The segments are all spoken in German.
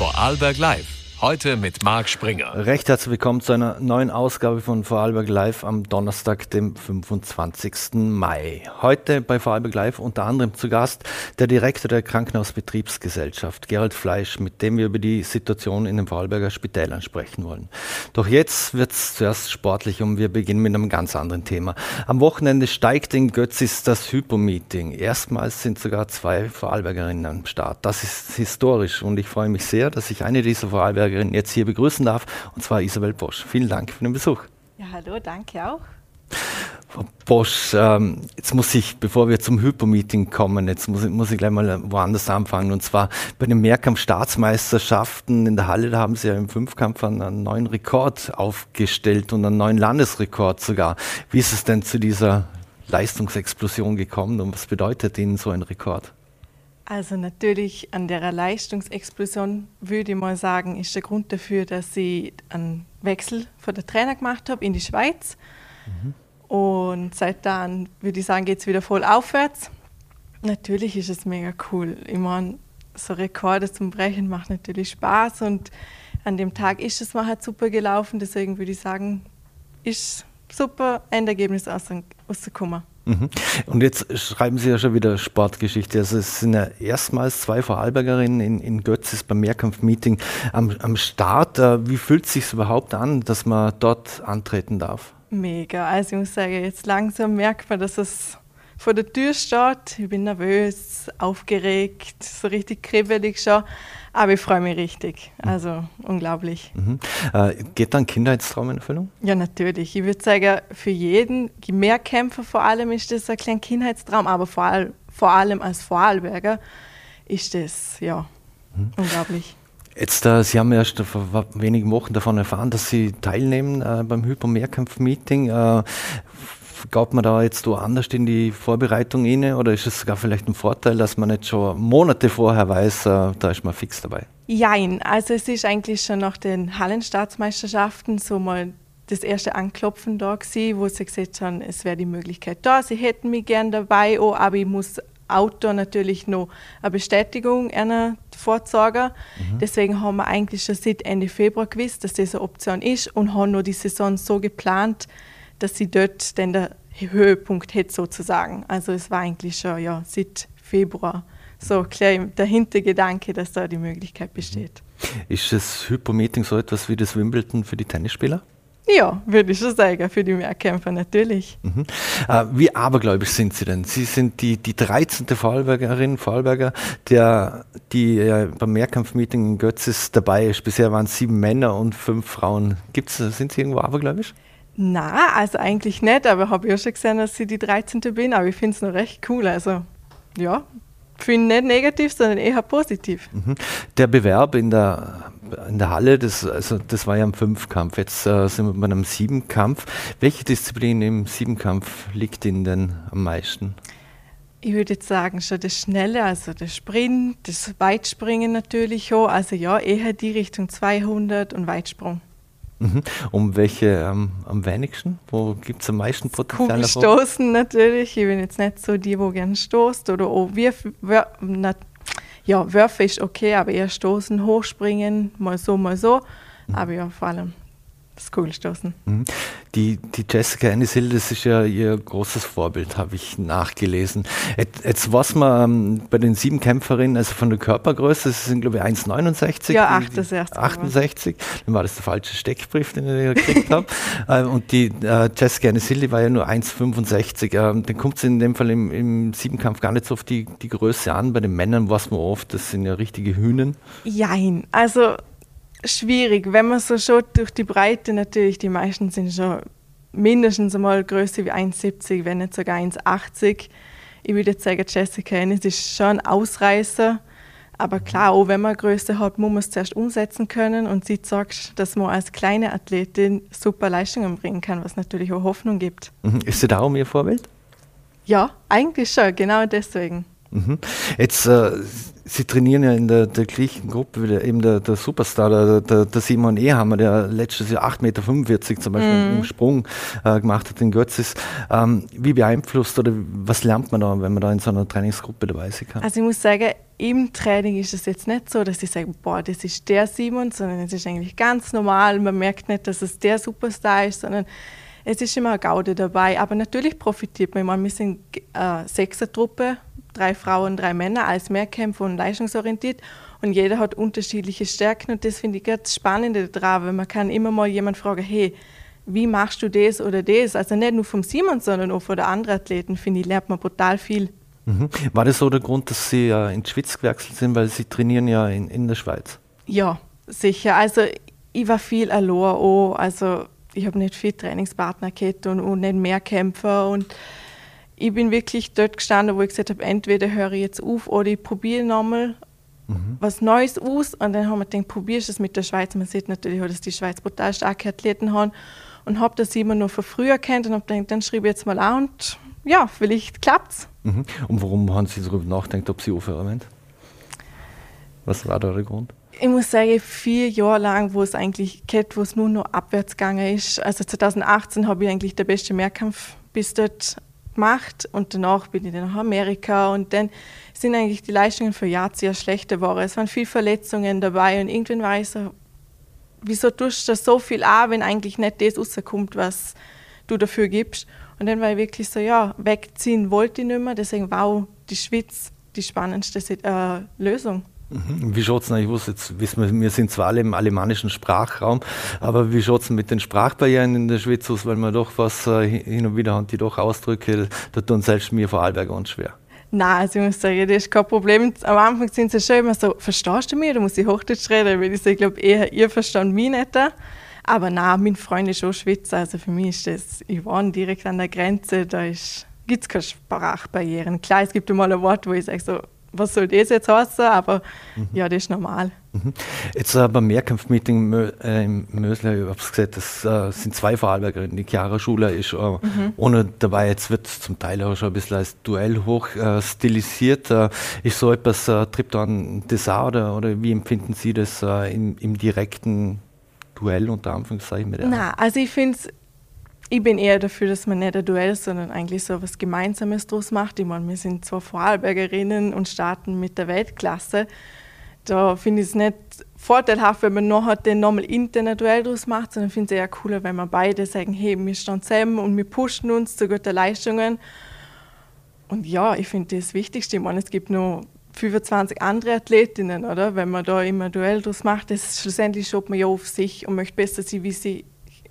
Vorarlberg Live. Heute mit Marc Springer. Recht herzlich willkommen zu einer neuen Ausgabe von Vorarlberg Live am Donnerstag, dem 25. Mai. Heute bei Vorarlberg Live unter anderem zu Gast der Direktor der Krankenhausbetriebsgesellschaft, Gerald Fleisch, mit dem wir über die Situation in den Vorarlberger Spitälern sprechen wollen. Doch jetzt wird es zuerst sportlich und wir beginnen mit einem ganz anderen Thema. Am Wochenende steigt in Götzis das Hypo-Meeting. Erstmals sind sogar zwei Vorarlbergerinnen am Start. Das ist historisch und ich freue mich sehr, dass ich eine dieser Vorarlberger Vorarlbergerin jetzt hier begrüßen darf, und zwar Isabel Bosch. Vielen Dank für den Besuch. Ja, hallo, danke auch. Frau Bosch, ähm, jetzt muss ich, bevor wir zum Hypo-Meeting kommen, jetzt muss, muss ich gleich mal woanders anfangen. Und zwar bei den Mehrkampf-Staatsmeisterschaften in der Halle, da haben Sie ja im Fünfkampf einen neuen Rekord aufgestellt und einen neuen Landesrekord sogar. Wie ist es denn zu dieser Leistungsexplosion gekommen und was bedeutet Ihnen so ein Rekord? Also natürlich an der Leistungsexplosion würde ich mal sagen, ist der Grund dafür, dass ich einen Wechsel von der Trainer gemacht habe in die Schweiz. Mhm. Und seit dann würde ich sagen, geht es wieder voll aufwärts. Natürlich ist es mega cool. Ich meine, so Rekorde zum Brechen macht natürlich Spaß und an dem Tag ist es mal halt super gelaufen. Deswegen würde ich sagen, ist super Endergebnis rausgekommen. Mhm. Und jetzt schreiben Sie ja schon wieder Sportgeschichte. Also es sind ja erstmals zwei Vorarlbergerinnen in, in Götzis beim Mehrkampfmeeting am, am Start. Äh, wie fühlt es sich überhaupt an, dass man dort antreten darf? Mega. Also ich muss sagen, jetzt langsam merkt man, dass es vor der Tür steht. Ich bin nervös, aufgeregt, so richtig kribbelig schon. Aber ich freue mich richtig. Also unglaublich. Mhm. Äh, geht dann Kindheitstraum in Erfüllung? Ja, natürlich. Ich würde sagen, für jeden Mehrkämpfer vor allem ist das ein kleiner Kindheitstraum, aber vor, all, vor allem als Vorarlberger ist das ja mhm. unglaublich. Jetzt, äh, Sie haben erst vor wenigen Wochen davon erfahren, dass Sie teilnehmen äh, beim Hyper-Mehrkampf-Meeting. Gaut man da jetzt anders in die Vorbereitung inne oder ist es sogar vielleicht ein Vorteil, dass man nicht schon Monate vorher weiß, äh, da ist man fix dabei? Jein, also es ist eigentlich schon nach den Hallenstaatsmeisterschaften so mal das erste Anklopfen da gewesen, wo sie gesagt haben, es wäre die Möglichkeit da, sie hätten mich gern dabei, oh, aber ich muss Auto natürlich noch eine Bestätigung einer vorzeigen. Mhm. Deswegen haben wir eigentlich schon seit Ende Februar gewusst, dass das eine Option ist und haben nur die Saison so geplant, dass sie dort dann der Höhepunkt hätte sozusagen. Also es war eigentlich schon ja, seit Februar so klar der Hintergedanke, dass da die Möglichkeit besteht. Ist das Hypomeeting so etwas wie das Wimbledon für die Tennisspieler? Ja, würde ich schon sagen, für die Mehrkämpfer natürlich. Mhm. Äh, wie abergläubisch sind Sie denn? Sie sind die, die 13. Vorarlbergerin, Vorarlberger, der, die äh, beim Mehrkampfmeeting in Götzis dabei ist. Bisher waren es sieben Männer und fünf Frauen. Gibt's, sind Sie irgendwo abergläubisch? Na, also eigentlich nicht, aber habe ja schon gesehen, dass ich die 13. bin, aber ich finde es noch recht cool. Also ja, finde nicht negativ, sondern eher positiv. Mhm. Der Bewerb in der, in der Halle, das, also das war ja ein Fünfkampf. Jetzt äh, sind wir bei einem Siebenkampf. Welche Disziplin im Siebenkampf liegt Ihnen denn am meisten? Ich würde jetzt sagen, schon das Schnelle, also der Sprint, das Weitspringen natürlich auch. Also ja, eher die Richtung 200 und Weitsprung. Mhm. Um welche ähm, am wenigsten? Wo gibt es am meisten Potenzial? Stoßen natürlich. Ich bin jetzt nicht so die, wo gerne stoßt. Oder auch Wirf, Wör, na, ja, Würfe ist okay, aber eher stoßen, hochspringen, mal so, mal so. Mhm. Aber ja, vor allem das Kugelstoßen. Mhm. Die, die Jessica Anisil, das ist ja ihr großes Vorbild, habe ich nachgelesen. Jetzt, jetzt was man ähm, bei den sieben Kämpferinnen, also von der Körpergröße, das sind glaube ich 1,69. Ja, 68. 68. Dann war das der falsche Steckbrief, den ich gekriegt habe. Äh, und die äh, Jessica Anisil, die war ja nur 1,65. Ähm, dann kommt es in dem Fall im, im Siebenkampf gar nicht so auf die, die Größe an. Bei den Männern was man oft, das sind ja richtige Hühnen. Jein, also schwierig, wenn man so schaut durch die Breite natürlich, die meisten sind schon mindestens einmal größer wie 1,70, wenn nicht sogar 1,80. Ich würde jetzt sagen, Jessica Ennis ist schon ein Ausreißer. Aber klar, auch wenn man Größe hat, muss man es zuerst umsetzen können. Und sie sagt, dass man als kleine Athletin super Leistungen bringen kann, was natürlich auch Hoffnung gibt. Mhm. Ist sie darum Ihr Vorbild? Ja, eigentlich schon, genau deswegen. Mhm. Jetzt, äh, Sie trainieren ja in der, der gleichen Gruppe wie eben der, der Superstar, der, der, der Simon Ehammer, der letztes Jahr 8,45 Meter zum Beispiel mm. im Sprung äh, gemacht hat in Götzis. Ähm, wie beeinflusst oder was lernt man da, wenn man da in so einer Trainingsgruppe dabei sein kann? Also ich muss sagen, im Training ist es jetzt nicht so, dass ich sage, boah, das ist der Simon, sondern es ist eigentlich ganz normal. Man merkt nicht, dass es der Superstar ist, sondern es ist immer eine Gaude dabei. Aber natürlich profitiert man. Ich meine, wir sind äh, Sechser-Truppe drei Frauen, drei Männer als Mehrkämpfer und leistungsorientiert und jeder hat unterschiedliche Stärken und das finde ich ganz spannend daran, weil man kann immer mal jemand fragen, hey, wie machst du das oder das? Also nicht nur vom Simon, sondern auch von den anderen Athleten, finde ich, lernt man brutal viel. Mhm. War das so der Grund, dass Sie äh, in die Schweiz gewechselt sind, weil Sie trainieren ja in, in der Schweiz? Ja, sicher. Also ich war viel allein auch. Also ich habe nicht viel Trainingspartner gehabt und, und nicht mehr Kämpfer und ich bin wirklich dort gestanden, wo ich gesagt habe, entweder höre ich jetzt auf oder ich probiere nochmal mhm. was Neues aus. Und dann haben wir gedacht, probierst du es mit der Schweiz. Man sieht natürlich auch, dass die Schweiz brutal starke Athleten haben. Und habe das immer nur von früher kennt und habe gedacht, dann schreibe ich jetzt mal an und ja, vielleicht klappt's. Mhm. Und warum haben Sie darüber nachgedacht, ob Sie aufhören wollen? Was war da der Grund? Ich muss sagen, vier Jahre lang, wo es eigentlich geht, wo es nur noch abwärts gegangen ist. Also 2018 habe ich eigentlich der beste Mehrkampf bis dort gemacht und danach bin ich dann nach Amerika und dann sind eigentlich die Leistungen für Jahr sehr schlechter geworden. Es waren viele Verletzungen dabei und irgendwann war ich so, wieso tust du so viel an, wenn eigentlich nicht das rauskommt, was du dafür gibst. Und dann war ich wirklich so, ja, wegziehen wollte ich nicht mehr, deswegen wow, die Schweiz die spannendste äh, Lösung. Mhm. Wie schaut es Ich wusste jetzt, wissen wir, wir sind zwar alle im alemannischen Sprachraum, aber wie schaut es mit den Sprachbarrieren in der Schweiz aus, weil man doch was äh, hin und wieder haben, die doch Ausdrücke, da tun selbst mir vor Vorarlberg ganz schwer. Nein, also ich muss sagen, das ist kein Problem. Am Anfang sind sie schon immer so, verstehst du mich oder muss ich Hochdeutsch reden? Weil ich so, glaube eher, ihr versteht mich nicht. Aber nein, mein Freund ist auch Schweizer, also für mich ist das, ich wohne direkt an der Grenze, da gibt es keine Sprachbarrieren. Klar, es gibt mal ein Wort, wo ich sage so, was soll das jetzt heißen, aber mhm. ja, das ist normal. Mhm. Jetzt äh, beim Mehrkampfmeeting äh, im Mösler, ich habe es gesagt, das äh, sind zwei Vorarlbergerinnen. Die Chiara Schuler ist äh, mhm. ohne dabei, jetzt wird es zum Teil auch schon ein bisschen als Duell hoch äh, stilisiert. Äh, ist so etwas, äh, trifft an Dessert oder, oder wie empfinden Sie das im, im direkten Duell unter Anführungszeichen mit der? Nein, also ich finde es ich bin eher dafür, dass man nicht ein Duell, sondern eigentlich so etwas Gemeinsames draus macht. Ich meine, wir sind zwar Vorarlbergerinnen und starten mit der Weltklasse. Da finde ich es nicht vorteilhaft, wenn man noch den nochmal intern ein Duell draus macht, sondern finde es eher cooler, wenn wir beide sagen, hey, wir stehen zusammen und wir pushen uns zu guten Leistungen. Und ja, ich finde das Wichtigste. Ich meine, es gibt noch 25 andere Athletinnen, oder? Wenn man da immer ein Duell draus macht, das schlussendlich schaut man ja auf sich und möchte besser sein, wie sie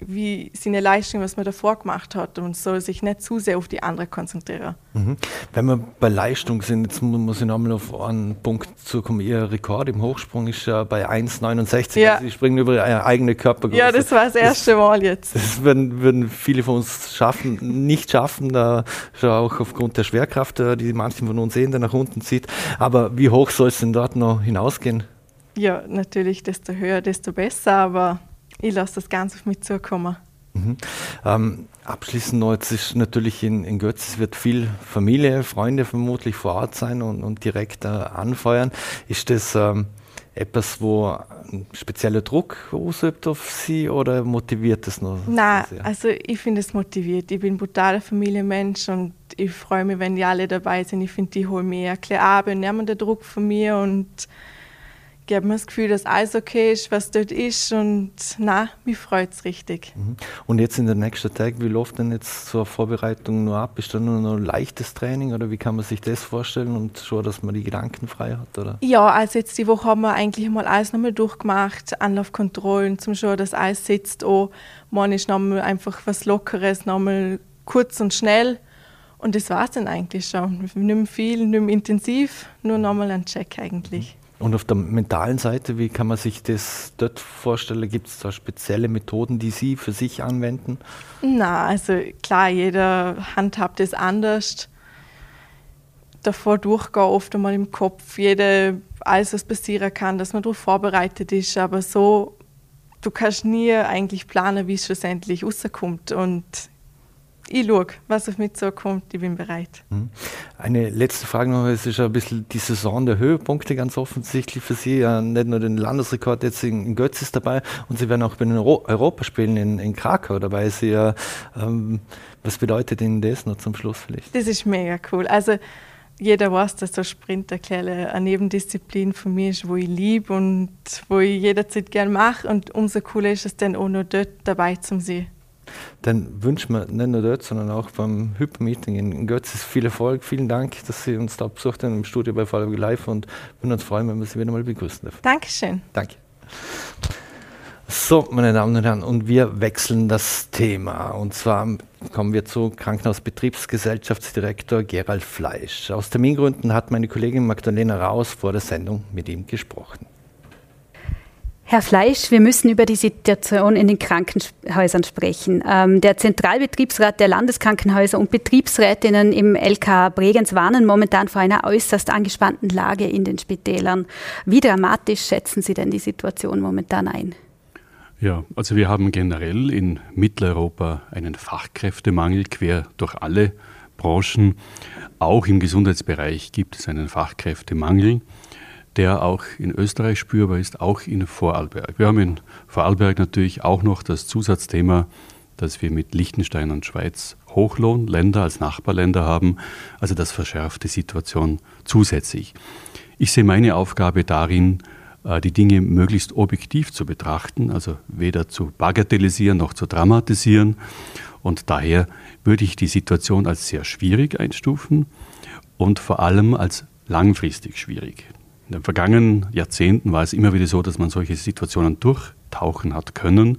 wie seine Leistung, was man davor gemacht hat und soll sich nicht zu sehr auf die andere konzentrieren. Mhm. Wenn wir bei Leistung sind, jetzt muss ich nochmal auf einen Punkt zukommen. Ihr Rekord im Hochsprung ist ja bei 1,69. Ja. Also Sie springen über Ihre eigene Körpergröße. Ja, das war das erste Mal jetzt. Das würden, würden viele von uns schaffen, nicht schaffen, da schon auch aufgrund der Schwerkraft, äh, die manchen von uns sehen, der nach unten zieht. Aber wie hoch soll es denn dort noch hinausgehen? Ja, natürlich, desto höher, desto besser, aber ich lasse das Ganze auf mich zukommen. Mhm. Ähm, abschließend noch, jetzt ist natürlich in, in Götz, es wird viel Familie, Freunde vermutlich vor Ort sein und, und direkt äh, anfeuern. Ist das ähm, etwas, wo ein spezieller Druck ausübt auf Sie oder motiviert das noch? Nein, also ich finde es motiviert. Ich bin ein brutaler Familienmensch und ich freue mich, wenn die alle dabei sind. Ich finde, die holen mir ein bisschen ab und nehmen den Druck von mir und ich habe mir das Gefühl, dass alles okay ist, was dort ist und na, mich freut es richtig. Mhm. Und jetzt in den nächsten Tagen, wie läuft denn jetzt zur Vorbereitung nur ab? Ist da nur noch ein leichtes Training oder wie kann man sich das vorstellen und schon, dass man die Gedanken frei hat? Oder? Ja, also jetzt die Woche haben wir eigentlich mal alles nochmal durchgemacht, Anlaufkontrollen, zum Schauen, dass alles sitzt. Auch. Morgen ist nochmal einfach was Lockeres, nochmal kurz und schnell. Und das war es dann eigentlich schon. Nicht mehr viel, nicht mehr intensiv, nur nochmal ein Check eigentlich. Mhm. Und auf der mentalen Seite, wie kann man sich das dort vorstellen? Gibt es da spezielle Methoden, die Sie für sich anwenden? Na, also klar, jeder handhabt es anders. Davor durchgehen oft einmal im Kopf, jede, alles was passieren kann, dass man darauf vorbereitet ist. Aber so, du kannst nie eigentlich planen, wie es schlussendlich rauskommt. Und ich schaue, was auf mich zukommt, ich bin bereit. Hm. Eine letzte Frage noch, es ist ja ein bisschen die Saison der Höhepunkte ganz offensichtlich für Sie. Ja, nicht nur den Landesrekord jetzt in, Götz ist dabei und Sie werden auch bei den Euro Europaspielen in, in Krakau dabei. Sie, ja, ähm, was bedeutet Ihnen das noch zum Schluss vielleicht? Das ist mega cool. Also jeder weiß, dass so Sprint eine Nebendisziplin von mir ist, wo ich liebe und wo ich jederzeit gerne mache. Und umso cooler ist es dann auch noch dort dabei zu sein. Dann wünschen wir nicht nur dort, sondern auch beim Hypermeeting in Götz viel Erfolg. Vielen Dank, dass Sie uns da besucht haben im Studio bei Fallberg Live und würden uns freuen, wenn wir Sie wieder mal begrüßen dürfen. Dankeschön. Danke. So, meine Damen und Herren, und wir wechseln das Thema. Und zwar kommen wir zu Krankenhausbetriebsgesellschaftsdirektor Gerald Fleisch. Aus Termingründen hat meine Kollegin Magdalena Raus vor der Sendung mit ihm gesprochen. Herr Fleisch, wir müssen über die Situation in den Krankenhäusern sprechen. Ähm, der Zentralbetriebsrat der Landeskrankenhäuser und Betriebsrätinnen im LK Bregenz warnen momentan vor einer äußerst angespannten Lage in den Spitälern. Wie dramatisch schätzen Sie denn die Situation momentan ein? Ja, also wir haben generell in Mitteleuropa einen Fachkräftemangel quer durch alle Branchen. Auch im Gesundheitsbereich gibt es einen Fachkräftemangel der auch in Österreich spürbar ist, auch in Vorarlberg. Wir haben in Vorarlberg natürlich auch noch das Zusatzthema, dass wir mit Liechtenstein und Schweiz Hochlohnländer als Nachbarländer haben. Also das verschärft die Situation zusätzlich. Ich sehe meine Aufgabe darin, äh, die Dinge möglichst objektiv zu betrachten, also weder zu bagatellisieren noch zu dramatisieren. Und daher würde ich die Situation als sehr schwierig einstufen und vor allem als langfristig schwierig. In den vergangenen Jahrzehnten war es immer wieder so, dass man solche Situationen durchtauchen hat können.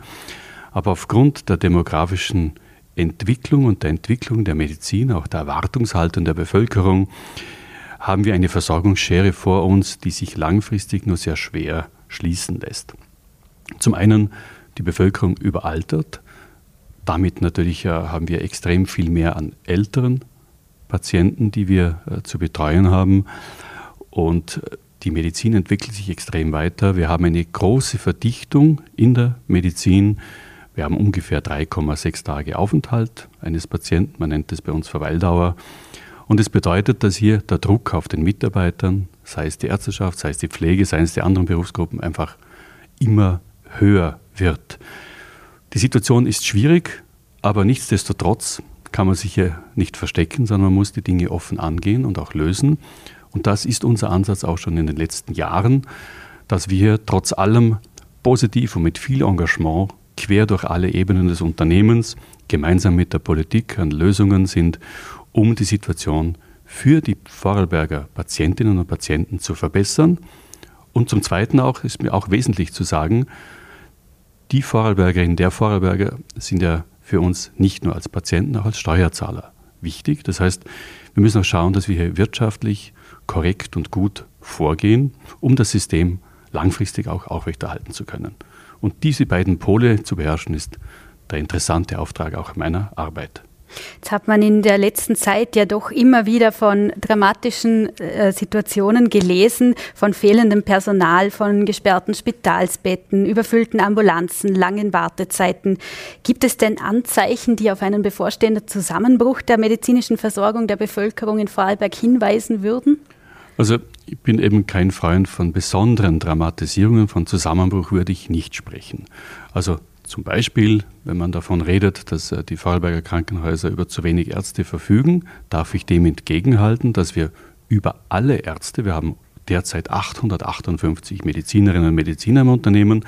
Aber aufgrund der demografischen Entwicklung und der Entwicklung der Medizin, auch der Erwartungshaltung der Bevölkerung, haben wir eine Versorgungsschere vor uns, die sich langfristig nur sehr schwer schließen lässt. Zum einen die Bevölkerung überaltert. Damit natürlich äh, haben wir extrem viel mehr an älteren Patienten, die wir äh, zu betreuen haben. Und äh, die Medizin entwickelt sich extrem weiter. Wir haben eine große Verdichtung in der Medizin. Wir haben ungefähr 3,6 Tage Aufenthalt eines Patienten. Man nennt das bei uns Verweildauer. Und es das bedeutet, dass hier der Druck auf den Mitarbeitern, sei es die Ärzteschaft, sei es die Pflege, sei es die anderen Berufsgruppen, einfach immer höher wird. Die Situation ist schwierig, aber nichtsdestotrotz kann man sich hier nicht verstecken, sondern man muss die Dinge offen angehen und auch lösen. Und das ist unser Ansatz auch schon in den letzten Jahren, dass wir trotz allem positiv und mit viel Engagement quer durch alle Ebenen des Unternehmens gemeinsam mit der Politik an Lösungen sind, um die Situation für die Vorarlberger Patientinnen und Patienten zu verbessern. Und zum Zweiten auch ist mir auch wesentlich zu sagen, die Vorarlbergerinnen, der Vorarlberger sind ja für uns nicht nur als Patienten, auch als Steuerzahler wichtig. Das heißt, wir müssen auch schauen, dass wir hier wirtschaftlich korrekt und gut vorgehen, um das System langfristig auch aufrechterhalten zu können. Und diese beiden Pole zu beherrschen, ist der interessante Auftrag auch meiner Arbeit. Jetzt hat man in der letzten Zeit ja doch immer wieder von dramatischen äh, Situationen gelesen, von fehlendem Personal, von gesperrten Spitalsbetten, überfüllten Ambulanzen, langen Wartezeiten. Gibt es denn Anzeichen, die auf einen bevorstehenden Zusammenbruch der medizinischen Versorgung der Bevölkerung in Vorarlberg hinweisen würden? Also ich bin eben kein Freund von besonderen Dramatisierungen, von Zusammenbruch würde ich nicht sprechen. Also zum Beispiel, wenn man davon redet, dass äh, die Vorarlberger Krankenhäuser über zu wenig Ärzte verfügen, darf ich dem entgegenhalten, dass wir über alle Ärzte, wir haben derzeit 858 Medizinerinnen und Mediziner im Unternehmen,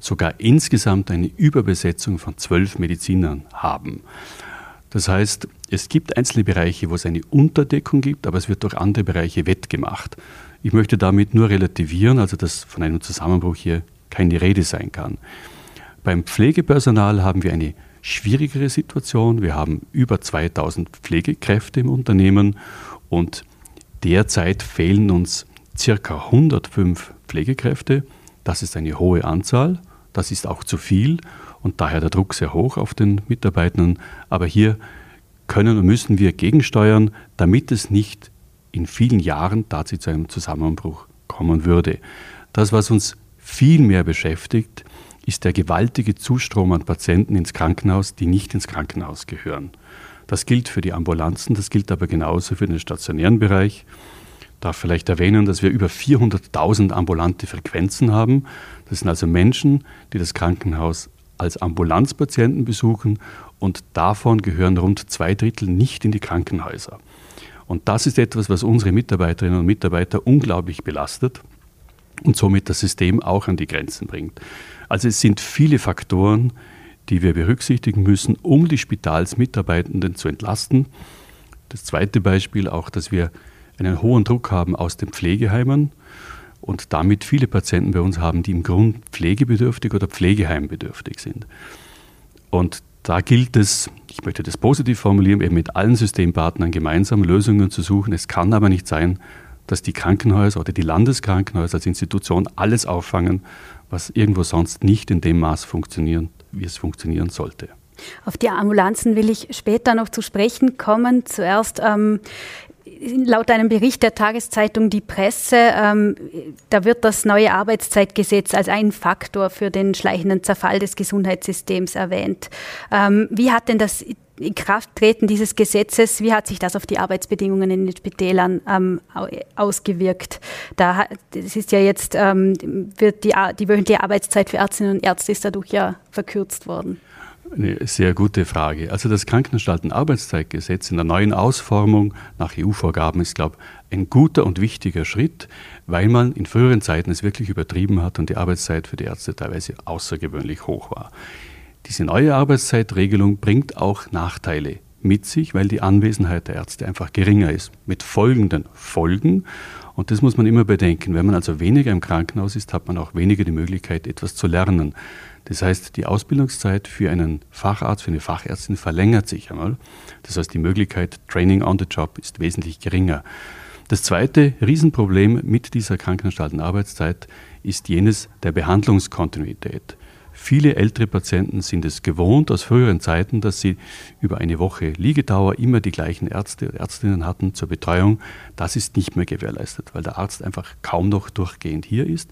sogar insgesamt eine Überbesetzung von zwölf Medizinern haben. Das heißt, es gibt einzelne Bereiche, wo es eine Unterdeckung gibt, aber es wird durch andere Bereiche wettgemacht. Ich möchte damit nur relativieren, also dass von einem Zusammenbruch hier keine Rede sein kann. Beim Pflegepersonal haben wir eine schwierigere Situation. Wir haben über 2000 Pflegekräfte im Unternehmen und derzeit fehlen uns circa 105 Pflegekräfte. Das ist eine hohe Anzahl. Das ist auch zu viel und daher der Druck sehr hoch auf den Mitarbeitern. Aber hier können und müssen wir gegensteuern, damit es nicht in vielen Jahren tatsächlich zu einem Zusammenbruch kommen würde. Das, was uns viel mehr beschäftigt, ist der gewaltige Zustrom an Patienten ins Krankenhaus, die nicht ins Krankenhaus gehören. Das gilt für die Ambulanzen, das gilt aber genauso für den stationären Bereich. Ich darf vielleicht erwähnen, dass wir über 400.000 ambulante Frequenzen haben. Das sind also Menschen, die das Krankenhaus als Ambulanzpatienten besuchen und davon gehören rund zwei Drittel nicht in die Krankenhäuser. Und das ist etwas, was unsere Mitarbeiterinnen und Mitarbeiter unglaublich belastet und somit das System auch an die Grenzen bringt. Also es sind viele Faktoren, die wir berücksichtigen müssen, um die Spitalsmitarbeitenden zu entlasten. Das zweite Beispiel auch, dass wir einen hohen Druck haben aus den Pflegeheimen und damit viele Patienten bei uns haben, die im Grund pflegebedürftig oder pflegeheimbedürftig sind. Und da gilt es, ich möchte das positiv formulieren, eben mit allen Systempartnern gemeinsam Lösungen zu suchen. Es kann aber nicht sein, dass die Krankenhäuser oder die Landeskrankenhäuser als Institution alles auffangen, was irgendwo sonst nicht in dem Maß funktioniert, wie es funktionieren sollte. Auf die Ambulanzen will ich später noch zu sprechen kommen. Zuerst ähm, laut einem Bericht der Tageszeitung Die Presse, ähm, da wird das neue Arbeitszeitgesetz als ein Faktor für den schleichenden Zerfall des Gesundheitssystems erwähnt. Ähm, wie hat denn das Inkrafttreten dieses Gesetzes, wie hat sich das auf die Arbeitsbedingungen in den Spitälern ähm, ausgewirkt? Da, das ist ja jetzt, ähm, wird die, die wöchentliche Arbeitszeit für Ärztinnen und Ärzte ist dadurch ja verkürzt worden. Eine sehr gute Frage. Also das Krankenanstalten-Arbeitszeitgesetz in der neuen Ausformung nach EU-Vorgaben ist, glaube ich, ein guter und wichtiger Schritt, weil man in früheren Zeiten es wirklich übertrieben hat und die Arbeitszeit für die Ärzte teilweise außergewöhnlich hoch war. Diese neue Arbeitszeitregelung bringt auch Nachteile mit sich, weil die Anwesenheit der Ärzte einfach geringer ist. Mit folgenden Folgen. Und das muss man immer bedenken. Wenn man also weniger im Krankenhaus ist, hat man auch weniger die Möglichkeit, etwas zu lernen. Das heißt, die Ausbildungszeit für einen Facharzt, für eine Fachärztin verlängert sich einmal. Das heißt, die Möglichkeit Training on the Job ist wesentlich geringer. Das zweite Riesenproblem mit dieser Krankenanstaltenarbeitszeit ist jenes der Behandlungskontinuität. Viele ältere Patienten sind es gewohnt aus früheren Zeiten, dass sie über eine Woche Liegedauer immer die gleichen Ärzte und Ärztinnen hatten zur Betreuung. Das ist nicht mehr gewährleistet, weil der Arzt einfach kaum noch durchgehend hier ist.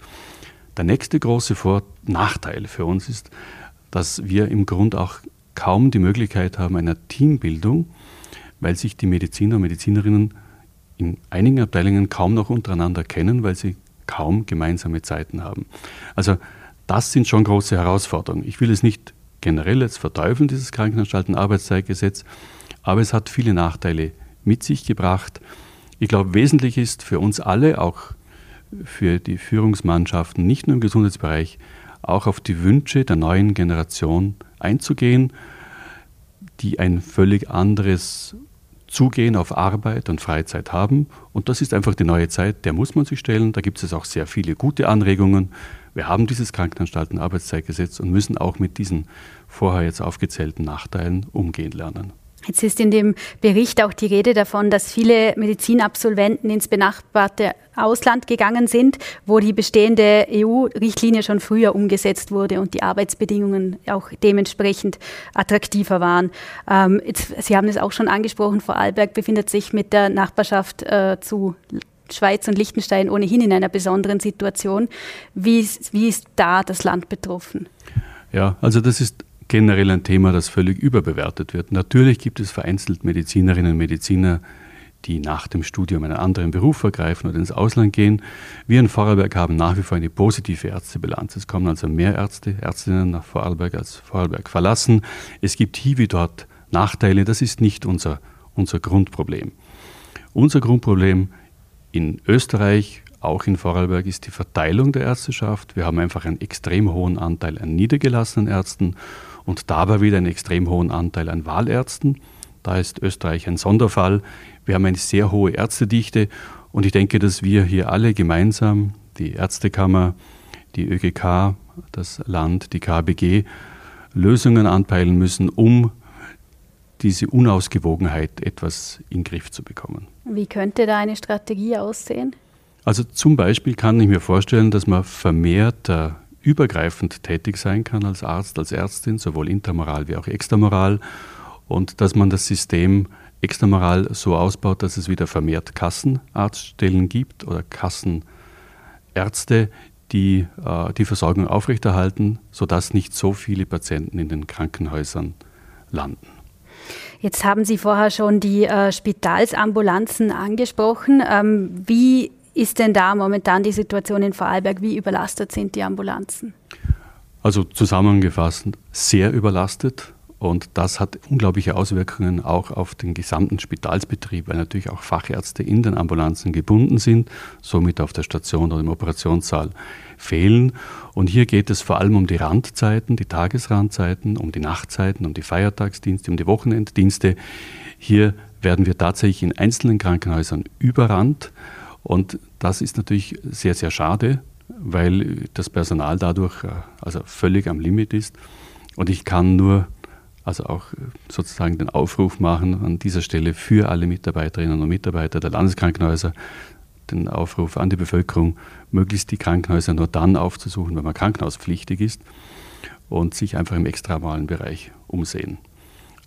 Der nächste große Vor Nachteil für uns ist, dass wir im Grunde auch kaum die Möglichkeit haben einer Teambildung, weil sich die Mediziner und Medizinerinnen in einigen Abteilungen kaum noch untereinander kennen, weil sie kaum gemeinsame Zeiten haben. Also das sind schon große Herausforderungen. Ich will es nicht generell jetzt verteufeln, dieses Krankenanstalten-Arbeitszeitgesetz, aber es hat viele Nachteile mit sich gebracht. Ich glaube, wesentlich ist für uns alle, auch für die Führungsmannschaften, nicht nur im Gesundheitsbereich, auch auf die Wünsche der neuen Generation einzugehen, die ein völlig anderes Zugehen auf Arbeit und Freizeit haben. Und das ist einfach die neue Zeit, der muss man sich stellen. Da gibt es auch sehr viele gute Anregungen. Wir haben dieses Krankenanstalten-Arbeitszeitgesetz und müssen auch mit diesen vorher jetzt aufgezählten Nachteilen umgehen lernen. Jetzt ist in dem Bericht auch die Rede davon, dass viele Medizinabsolventen ins benachbarte Ausland gegangen sind, wo die bestehende EU-Richtlinie schon früher umgesetzt wurde und die Arbeitsbedingungen auch dementsprechend attraktiver waren. Ähm, jetzt, Sie haben es auch schon angesprochen, Vorarlberg befindet sich mit der Nachbarschaft äh, zu Schweiz und Liechtenstein ohnehin in einer besonderen Situation. Wie, wie ist da das Land betroffen? Ja, also das ist generell ein Thema, das völlig überbewertet wird. Natürlich gibt es vereinzelt Medizinerinnen und Mediziner, die nach dem Studium einen anderen Beruf ergreifen oder ins Ausland gehen. Wir in Vorarlberg haben nach wie vor eine positive Ärztebilanz. Es kommen also mehr Ärzte, Ärztinnen nach Vorarlberg als Vorarlberg verlassen. Es gibt hier wie dort Nachteile. Das ist nicht unser, unser Grundproblem. Unser Grundproblem in Österreich, auch in Vorarlberg, ist die Verteilung der Ärzteschaft. Wir haben einfach einen extrem hohen Anteil an niedergelassenen Ärzten und dabei wieder einen extrem hohen Anteil an Wahlärzten. Da ist Österreich ein Sonderfall. Wir haben eine sehr hohe Ärztedichte und ich denke, dass wir hier alle gemeinsam, die Ärztekammer, die ÖGK, das Land, die KBG, Lösungen anpeilen müssen, um diese Unausgewogenheit etwas in den Griff zu bekommen. Wie könnte da eine Strategie aussehen? Also zum Beispiel kann ich mir vorstellen, dass man vermehrt übergreifend tätig sein kann als Arzt, als Ärztin, sowohl intermoral wie auch extramoral und dass man das System extramoral so ausbaut, dass es wieder vermehrt Kassenarztstellen gibt oder Kassenärzte, die äh, die Versorgung aufrechterhalten, sodass nicht so viele Patienten in den Krankenhäusern landen. Jetzt haben Sie vorher schon die äh, Spitalsambulanzen angesprochen. Ähm, wie ist denn da momentan die Situation in Vorarlberg? Wie überlastet sind die Ambulanzen? Also zusammengefasst, sehr überlastet. Und das hat unglaubliche Auswirkungen auch auf den gesamten Spitalsbetrieb, weil natürlich auch Fachärzte in den Ambulanzen gebunden sind, somit auf der Station oder im Operationssaal fehlen. Und hier geht es vor allem um die Randzeiten, die Tagesrandzeiten, um die Nachtzeiten, um die Feiertagsdienste, um die Wochenenddienste. Hier werden wir tatsächlich in einzelnen Krankenhäusern überrannt. Und das ist natürlich sehr, sehr schade, weil das Personal dadurch äh, also völlig am Limit ist. Und ich kann nur also auch sozusagen den Aufruf machen an dieser Stelle für alle Mitarbeiterinnen und Mitarbeiter der Landeskrankenhäuser, den Aufruf an die Bevölkerung, möglichst die Krankenhäuser nur dann aufzusuchen, wenn man krankenhauspflichtig ist und sich einfach im extramalen Bereich umsehen.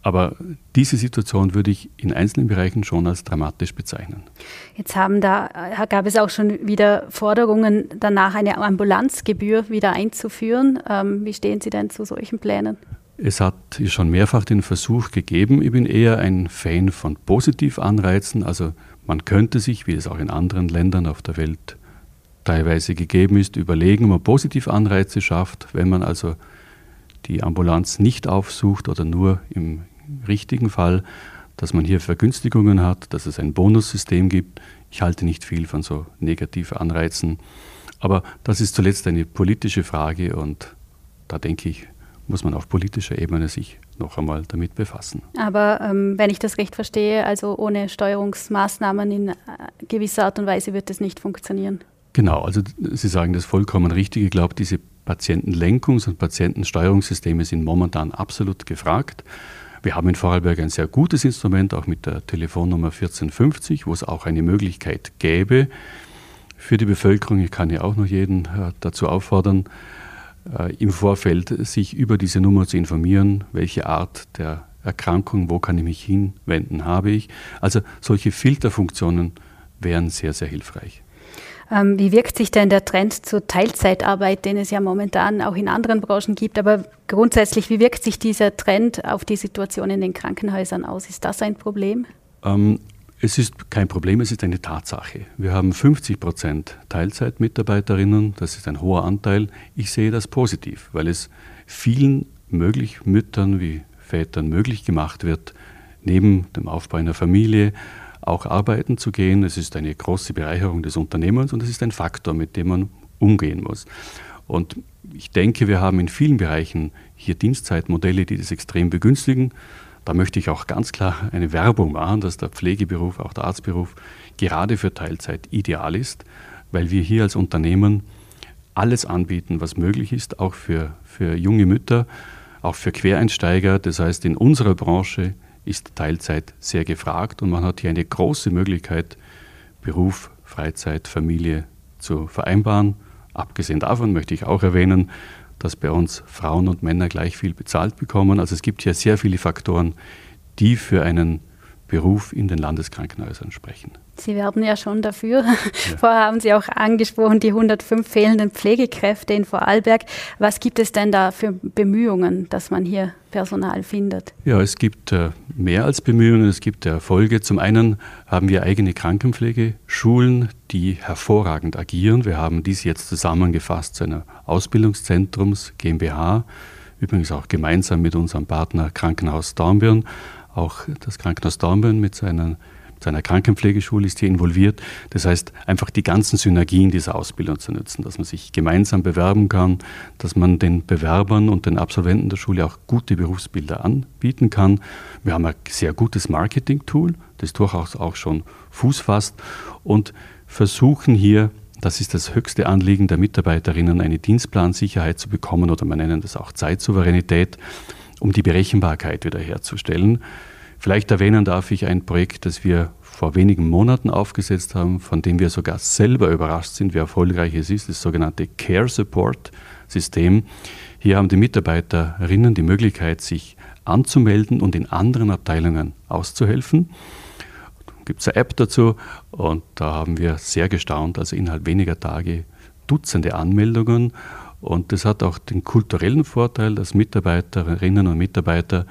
Aber diese Situation würde ich in einzelnen Bereichen schon als dramatisch bezeichnen. Jetzt haben da, äh, gab es auch schon wieder Forderungen, danach eine Ambulanzgebühr wieder einzuführen. Ähm, wie stehen Sie denn zu solchen Plänen? Es hat schon mehrfach den Versuch gegeben. Ich bin eher ein Fan von Positivanreizen. Also man könnte sich, wie es auch in anderen Ländern auf der Welt teilweise gegeben ist, überlegen, ob man Positivanreize schafft, wenn man also die Ambulanz nicht aufsucht oder nur im richtigen Fall, dass man hier Vergünstigungen hat, dass es ein Bonussystem gibt. Ich halte nicht viel von so negativen Anreizen. Aber das ist zuletzt eine politische Frage und da denke ich, muss man auf politischer Ebene sich noch einmal damit befassen. Aber ähm, wenn ich das recht verstehe, also ohne Steuerungsmaßnahmen in äh, gewisser Art und Weise wird das nicht funktionieren. Genau, also Sie sagen das vollkommen richtig. Ich glaube, diese Patientenlenkungs- und Patientensteuerungssysteme sind momentan absolut gefragt. Wir haben in Vorarlberg ein sehr gutes Instrument, auch mit der Telefonnummer 1450, wo es auch eine Möglichkeit gäbe für die Bevölkerung. Ich kann ja auch noch jeden äh, dazu auffordern, äh, im Vorfeld sich über diese Nummer zu informieren, welche Art der Erkrankung, wo kann ich mich hinwenden, habe ich. Also solche Filterfunktionen wären sehr, sehr hilfreich. Ähm, wie wirkt sich denn der Trend zur Teilzeitarbeit, den es ja momentan auch in anderen Branchen gibt, aber grundsätzlich, wie wirkt sich dieser Trend auf die Situation in den Krankenhäusern aus? Ist das ein Problem? Ähm, es ist kein Problem, es ist eine Tatsache. Wir haben 50 Prozent Teilzeitmitarbeiterinnen, das ist ein hoher Anteil. Ich sehe das positiv, weil es vielen möglich Müttern wie Vätern möglich gemacht wird, neben dem Aufbau einer Familie auch arbeiten zu gehen. Es ist eine große Bereicherung des Unternehmens und es ist ein Faktor, mit dem man umgehen muss. Und ich denke, wir haben in vielen Bereichen hier Dienstzeitmodelle, die das extrem begünstigen. Da möchte ich auch ganz klar eine Werbung machen, dass der Pflegeberuf, auch der Arztberuf, gerade für Teilzeit ideal ist, weil wir hier als Unternehmen alles anbieten, was möglich ist, auch für, für junge Mütter, auch für Quereinsteiger. Das heißt, in unserer Branche ist Teilzeit sehr gefragt und man hat hier eine große Möglichkeit, Beruf, Freizeit, Familie zu vereinbaren. Abgesehen davon möchte ich auch erwähnen, dass bei uns Frauen und Männer gleich viel bezahlt bekommen. Also es gibt hier sehr viele Faktoren, die für einen Beruf in den Landeskrankenhäusern sprechen. Sie werben ja schon dafür. Ja. Vorher haben Sie auch angesprochen, die 105 fehlenden Pflegekräfte in Vorarlberg. Was gibt es denn da für Bemühungen, dass man hier Personal findet? Ja, es gibt äh, mehr als Bemühungen, es gibt Erfolge. Zum einen haben wir eigene Krankenpflegeschulen, die hervorragend agieren. Wir haben dies jetzt zusammengefasst zu einer Ausbildungszentrums GmbH, übrigens auch gemeinsam mit unserem Partner Krankenhaus Dornbirn auch das Krankenhaus Dornbirn mit seiner, seiner Krankenpflegeschule ist hier involviert. Das heißt, einfach die ganzen Synergien dieser Ausbildung zu nutzen, dass man sich gemeinsam bewerben kann, dass man den Bewerbern und den Absolventen der Schule auch gute Berufsbilder anbieten kann. Wir haben ein sehr gutes Marketing-Tool, das durchaus auch schon Fuß fasst und versuchen hier das ist das höchste Anliegen der Mitarbeiterinnen, eine Dienstplansicherheit zu bekommen oder man nennt das auch Zeitsouveränität um die Berechenbarkeit wiederherzustellen. Vielleicht erwähnen darf ich ein Projekt, das wir vor wenigen Monaten aufgesetzt haben, von dem wir sogar selber überrascht sind, wie erfolgreich es ist, das sogenannte Care Support System. Hier haben die Mitarbeiterinnen die Möglichkeit, sich anzumelden und in anderen Abteilungen auszuhelfen. Gibt es eine App dazu und da haben wir sehr gestaunt, also innerhalb weniger Tage Dutzende Anmeldungen und das hat auch den kulturellen Vorteil, dass Mitarbeiterinnen und Mitarbeiter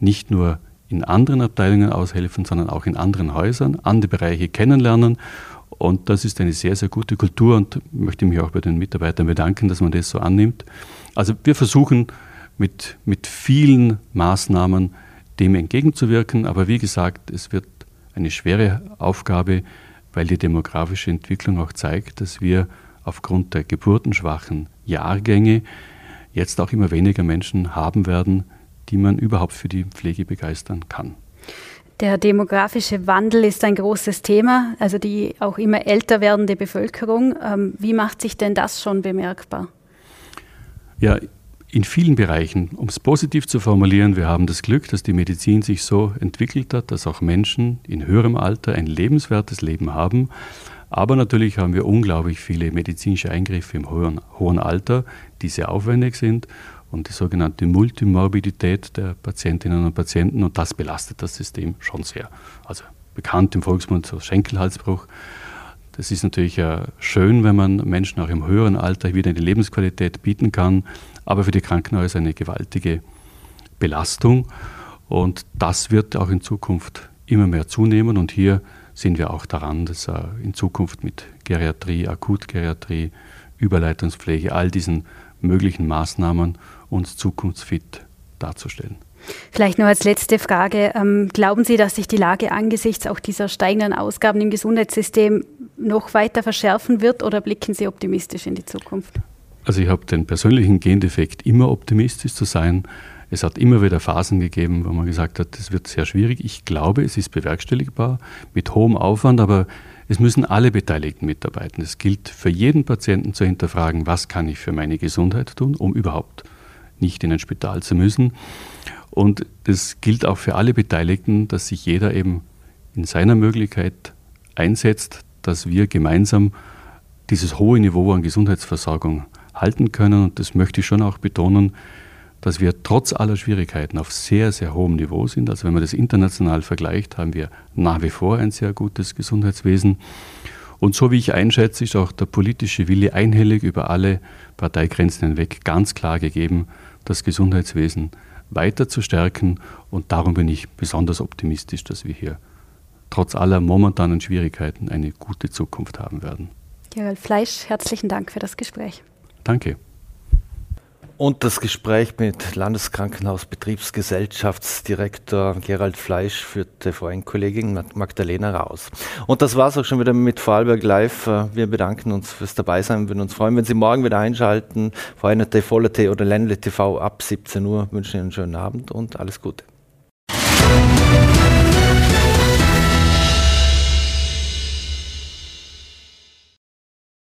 nicht nur in anderen Abteilungen aushelfen, sondern auch in anderen Häusern, andere Bereiche kennenlernen. Und das ist eine sehr, sehr gute Kultur und möchte mich auch bei den Mitarbeitern bedanken, dass man das so annimmt. Also wir versuchen mit, mit vielen Maßnahmen dem entgegenzuwirken, aber wie gesagt, es wird eine schwere Aufgabe, weil die demografische Entwicklung auch zeigt, dass wir aufgrund der geburtenschwachen Jahrgänge jetzt auch immer weniger Menschen haben werden, die man überhaupt für die Pflege begeistern kann. Der demografische Wandel ist ein großes Thema, also die auch immer älter werdende Bevölkerung. Ähm, wie macht sich denn das schon bemerkbar? Ja, in vielen Bereichen, um es positiv zu formulieren, wir haben das Glück, dass die Medizin sich so entwickelt hat, dass auch Menschen in höherem Alter ein lebenswertes Leben haben. Aber natürlich haben wir unglaublich viele medizinische Eingriffe im hohen, hohen Alter, die sehr aufwendig sind und die sogenannte Multimorbidität der Patientinnen und Patienten und das belastet das System schon sehr. Also bekannt im Volksmund so Schenkelhalsbruch. Das ist natürlich äh, schön, wenn man Menschen auch im höheren Alter wieder eine Lebensqualität bieten kann, aber für die Krankenhäuser eine gewaltige Belastung und das wird auch in Zukunft immer mehr zunehmen und hier sind wir auch daran, dass äh, in Zukunft mit Geriatrie, Akutgeriatrie, Überleitungspflege, all diesen möglichen Maßnahmen uns zukunftsfit darzustellen. Vielleicht nur als letzte Frage. Ähm, glauben Sie, dass sich die Lage angesichts auch dieser steigenden Ausgaben im Gesundheitssystem noch weiter verschärfen wird oder blicken Sie optimistisch in die Zukunft? Also ich habe den persönlichen Gendefekt, immer optimistisch zu sein. Es hat immer wieder Phasen gegeben, wo man gesagt hat, es wird sehr schwierig. Ich glaube, es ist bewerkstelligbar mit hohem Aufwand, aber es müssen alle Beteiligten mitarbeiten. Es gilt für jeden Patienten zu hinterfragen, was kann ich für meine Gesundheit tun, um überhaupt nicht in ein Spital zu müssen. Und das gilt auch für alle Beteiligten, dass sich jeder eben in seiner Möglichkeit einsetzt, dass wir gemeinsam dieses hohe Niveau an Gesundheitsversorgung halten können. Und das möchte ich schon auch betonen, dass wir trotz aller Schwierigkeiten auf sehr, sehr hohem Niveau sind. Also wenn man das international vergleicht, haben wir nach wie vor ein sehr gutes Gesundheitswesen. Und so wie ich einschätze, ist auch der politische Wille einhellig über alle Parteigrenzen hinweg ganz klar gegeben, das Gesundheitswesen weiter zu stärken. Und darum bin ich besonders optimistisch, dass wir hier trotz aller momentanen Schwierigkeiten eine gute Zukunft haben werden. Gerald Fleisch, herzlichen Dank für das Gespräch. Danke. Und das Gespräch mit Landeskrankenhausbetriebsgesellschaftsdirektor Gerald Fleisch führte vorhin Kollegin Magdalena Raus. Und das war es auch schon wieder mit Vorarlberg Live. Wir bedanken uns fürs Dabeisein. Wir würden uns freuen, wenn Sie morgen wieder einschalten. Vor einer Volle T oder Ländle TV ab 17 Uhr. Wünschen Ihnen einen schönen Abend und alles Gute.